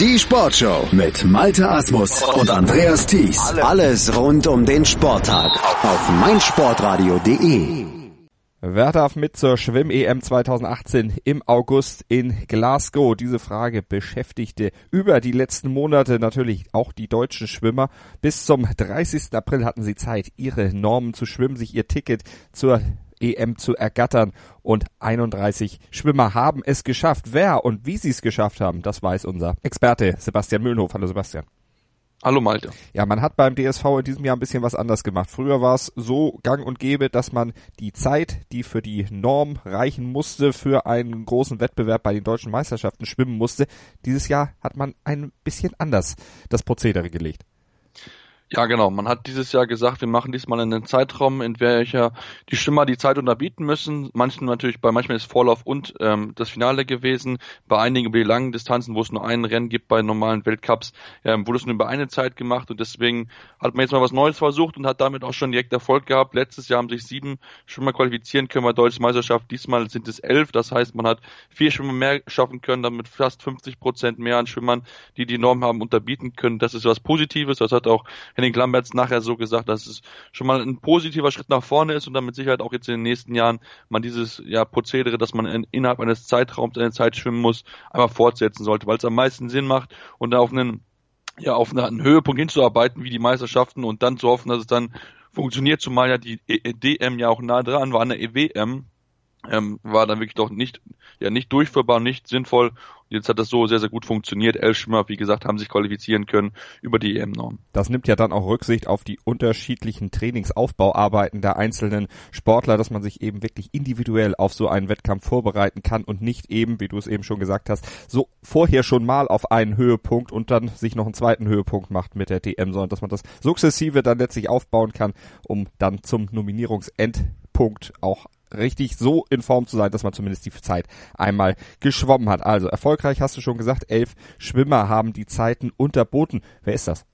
Die Sportshow mit Malte Asmus und Andreas Thies. Alles rund um den Sporttag auf meinsportradio.de. Wer darf mit zur Schwimm-EM 2018 im August in Glasgow? Diese Frage beschäftigte über die letzten Monate natürlich auch die deutschen Schwimmer. Bis zum 30. April hatten sie Zeit, ihre Normen zu schwimmen, sich ihr Ticket zur EM zu ergattern und 31 Schwimmer haben es geschafft. Wer und wie sie es geschafft haben, das weiß unser Experte Sebastian Mühlenhof. Hallo Sebastian. Hallo Malte. Ja, man hat beim DSV in diesem Jahr ein bisschen was anders gemacht. Früher war es so gang und gäbe, dass man die Zeit, die für die Norm reichen musste, für einen großen Wettbewerb bei den deutschen Meisterschaften schwimmen musste. Dieses Jahr hat man ein bisschen anders das Prozedere gelegt. Ja, genau. Man hat dieses Jahr gesagt, wir machen diesmal einen Zeitraum, in welcher die Schwimmer die Zeit unterbieten müssen. Manchen natürlich, bei manchmal ist Vorlauf und ähm, das Finale gewesen. Bei einigen über die langen Distanzen, wo es nur ein Rennen gibt bei normalen Weltcups, ähm, wurde es nur über eine Zeit gemacht und deswegen hat man jetzt mal was Neues versucht und hat damit auch schon direkt Erfolg gehabt. Letztes Jahr haben sich sieben Schwimmer qualifizieren können bei Deutsche Meisterschaft. Diesmal sind es elf. Das heißt, man hat vier Schwimmer mehr schaffen können, damit fast 50 Prozent mehr an Schwimmern, die die Norm haben, unterbieten können. Das ist was Positives. Das hat auch Henning Lamberts nachher so gesagt, dass es schon mal ein positiver Schritt nach vorne ist und damit Sicherheit auch jetzt in den nächsten Jahren man dieses ja, Prozedere, dass man in, innerhalb eines Zeitraums eine Zeit schwimmen muss, einmal fortsetzen sollte, weil es am meisten Sinn macht und auf einen ja auf einen Höhepunkt hinzuarbeiten wie die Meisterschaften und dann zu hoffen, dass es dann funktioniert, zumal ja die DM ja auch nah dran war an der EWM, ähm, war dann wirklich doch nicht, ja, nicht durchführbar, nicht sinnvoll. Jetzt hat das so sehr, sehr gut funktioniert. Elf Schwimmer, wie gesagt, haben sich qualifizieren können über die EM-Norm. Das nimmt ja dann auch Rücksicht auf die unterschiedlichen Trainingsaufbauarbeiten der einzelnen Sportler, dass man sich eben wirklich individuell auf so einen Wettkampf vorbereiten kann und nicht eben, wie du es eben schon gesagt hast, so vorher schon mal auf einen Höhepunkt und dann sich noch einen zweiten Höhepunkt macht mit der DM, sondern dass man das sukzessive dann letztlich aufbauen kann, um dann zum Nominierungsendpunkt auch richtig so in Form zu sein, dass man zumindest die Zeit einmal geschwommen hat. Also erfolgreich hast du schon gesagt, elf Schwimmer haben die Zeiten unterboten. Wer ist das?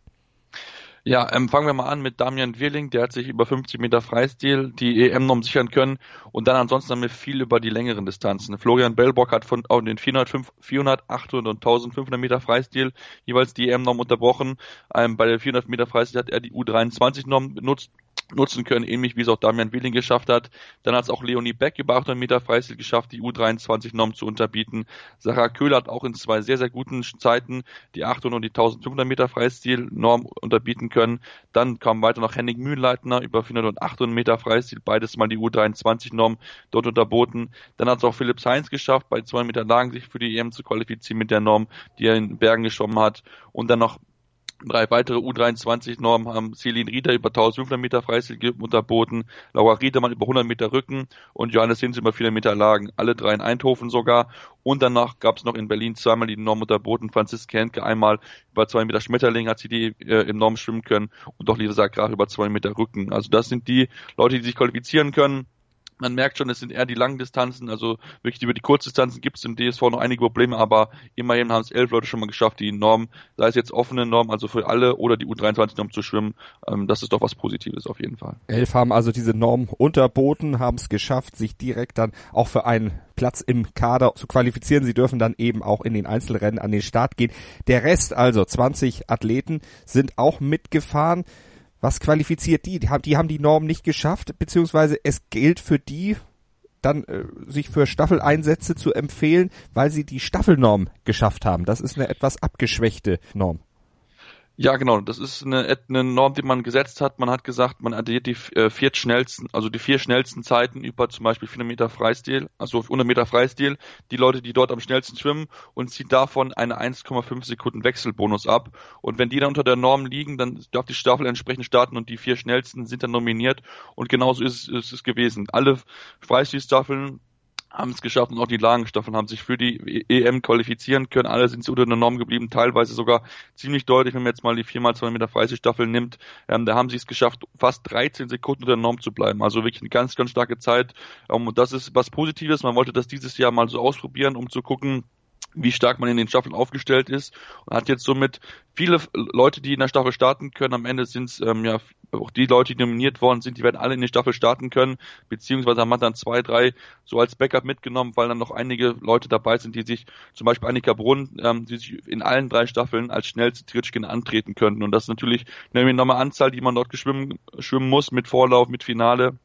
Ja, ähm, fangen wir mal an mit Damian Wirling, der hat sich über 50 Meter Freistil die EM-Norm sichern können und dann ansonsten haben wir viel über die längeren Distanzen. Florian Bellbock hat von auch den 400, 400, 800 und 1500 Meter Freistil jeweils die EM-Norm unterbrochen. Ähm, bei der 400 Meter Freistil hat er die U23-Norm benutzt nutzen können, ähnlich wie es auch Damian Willing geschafft hat. Dann hat es auch Leonie Beck über 800 Meter Freistil geschafft, die U23-Norm zu unterbieten. Sarah Köhler hat auch in zwei sehr, sehr guten Zeiten die 800 und die 1500 Meter Freistil-Norm unterbieten können. Dann kam weiter noch Henning Mühlleitner über 400 und 800 Meter Freistil, beides mal die U23-Norm dort unterboten. Dann hat es auch Philipp Heinz geschafft, bei 200 Meter Lagen sich für die EM zu qualifizieren mit der Norm, die er in Bergen geschwommen hat. Und dann noch Drei weitere U23-Normen haben Celine Rieder über 1500 Meter Freistil unterboten, Laura Riedemann über 100 Meter Rücken und Johannes Hinz über 400 Meter Lagen, alle drei in Eindhoven sogar. Und danach gab es noch in Berlin zweimal die Norm unterboten, Franziska Henke einmal über 2 Meter Schmetterling hat sie die äh, im Norm schwimmen können und doch Lisa Graf über 2 Meter Rücken. Also das sind die Leute, die sich qualifizieren können man merkt schon, es sind eher die langen Distanzen, also wirklich über die Kurzdistanzen gibt es im DSV noch einige Probleme, aber immerhin haben es elf Leute schon mal geschafft, die Norm, sei es jetzt offene Norm, also für alle oder die U23-Norm zu schwimmen, ähm, das ist doch was Positives auf jeden Fall. Elf haben also diese Norm unterboten, haben es geschafft, sich direkt dann auch für einen Platz im Kader zu qualifizieren. Sie dürfen dann eben auch in den Einzelrennen an den Start gehen. Der Rest, also 20 Athleten, sind auch mitgefahren. Was qualifiziert die? Die haben die, Norm nicht geschafft, beziehungsweise es gilt für die dann äh, sich für Staffeleinsätze zu empfehlen, weil sie die Staffelnorm geschafft haben. Das ist eine etwas abgeschwächte Norm. Ja, genau. Das ist eine, eine Norm, die man gesetzt hat. Man hat gesagt, man addiert die äh, vier schnellsten, also die vier schnellsten Zeiten über zum Beispiel 400 Meter Freistil, also 100 Meter Freistil, die Leute, die dort am schnellsten schwimmen und zieht davon eine 1,5 Sekunden Wechselbonus ab. Und wenn die dann unter der Norm liegen, dann darf die Staffel entsprechend starten und die vier schnellsten sind dann nominiert. Und genauso ist, ist es gewesen. Alle Freistilstaffeln haben es geschafft und auch die Lagenstaffeln haben sich für die EM qualifizieren können. Alle sind unter der Norm geblieben, teilweise sogar ziemlich deutlich, wenn man jetzt mal die 4x2 Meter Freistilstaffel nimmt. Ähm, da haben sie es geschafft, fast 13 Sekunden unter der Norm zu bleiben. Also wirklich eine ganz, ganz starke Zeit. Ähm, und das ist was Positives. Man wollte das dieses Jahr mal so ausprobieren, um zu gucken, wie stark man in den Staffeln aufgestellt ist und hat jetzt somit viele Leute, die in der Staffel starten können. Am Ende sind es ähm, ja auch die Leute, die nominiert worden sind, die werden alle in die Staffel starten können, beziehungsweise haben wir dann zwei, drei so als Backup mitgenommen, weil dann noch einige Leute dabei sind, die sich, zum Beispiel Annika Brunn, ähm, die sich in allen drei Staffeln als schnellste Tritschkin antreten könnten. Und das ist natürlich eine enorme Anzahl, die man dort geschwimmen, schwimmen muss mit Vorlauf, mit Finale.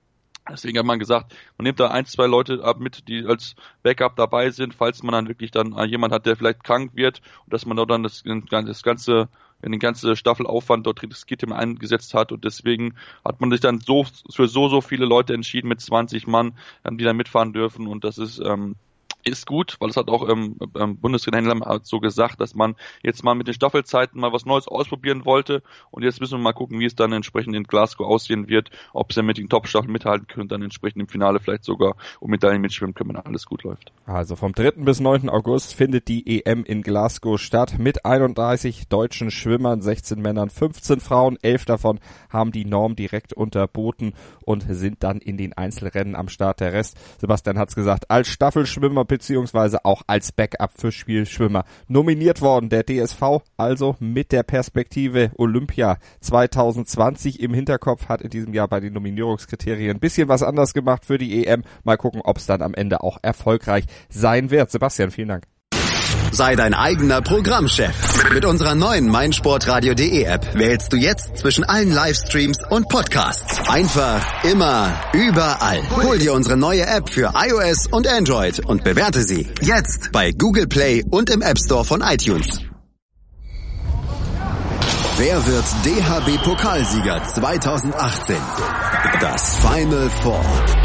Deswegen hat man gesagt, man nimmt da ein, zwei Leute ab mit, die als Backup dabei sind, falls man dann wirklich dann äh, jemand hat, der vielleicht krank wird und dass man dort dann das, das ganze wenn die ganze Staffelaufwand dort das Gittim eingesetzt hat. Und deswegen hat man sich dann so für so so viele Leute entschieden mit 20 Mann, die da mitfahren dürfen. Und das ist ähm, ist gut, weil es hat auch ähm, ähm, Bundestrainer Händler so gesagt, dass man jetzt mal mit den Staffelzeiten mal was Neues ausprobieren wollte und jetzt müssen wir mal gucken, wie es dann entsprechend in Glasgow aussehen wird, ob sie mit den Top-Staffeln mithalten können, dann entsprechend im Finale vielleicht sogar um Medaillen mitschwimmen können, wenn alles gut läuft. Also vom 3. bis 9. August findet die EM in Glasgow statt mit 31 deutschen Schwimmern, 16 Männern, 15 Frauen, 11 davon haben die Norm direkt unterboten und sind dann in den Einzelrennen am Start. Der Rest, Sebastian hat's gesagt, als Staffelschwimmer beziehungsweise auch als Backup für Spielschwimmer nominiert worden. Der DSV also mit der Perspektive Olympia 2020 im Hinterkopf hat in diesem Jahr bei den Nominierungskriterien ein bisschen was anders gemacht für die EM. Mal gucken, ob es dann am Ende auch erfolgreich sein wird. Sebastian, vielen Dank. Sei dein eigener Programmchef. Mit unserer neuen meinsportradio.de App wählst du jetzt zwischen allen Livestreams und Podcasts. Einfach, immer, überall. Hol dir unsere neue App für iOS und Android und bewerte sie jetzt bei Google Play und im App Store von iTunes. Wer wird DHB-Pokalsieger 2018? Das Final Four.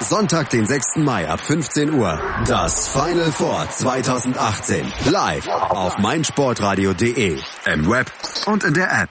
Sonntag, den 6. Mai ab 15 Uhr. Das Final Four 2018. Live auf meinsportradio.de. Im Web und in der App.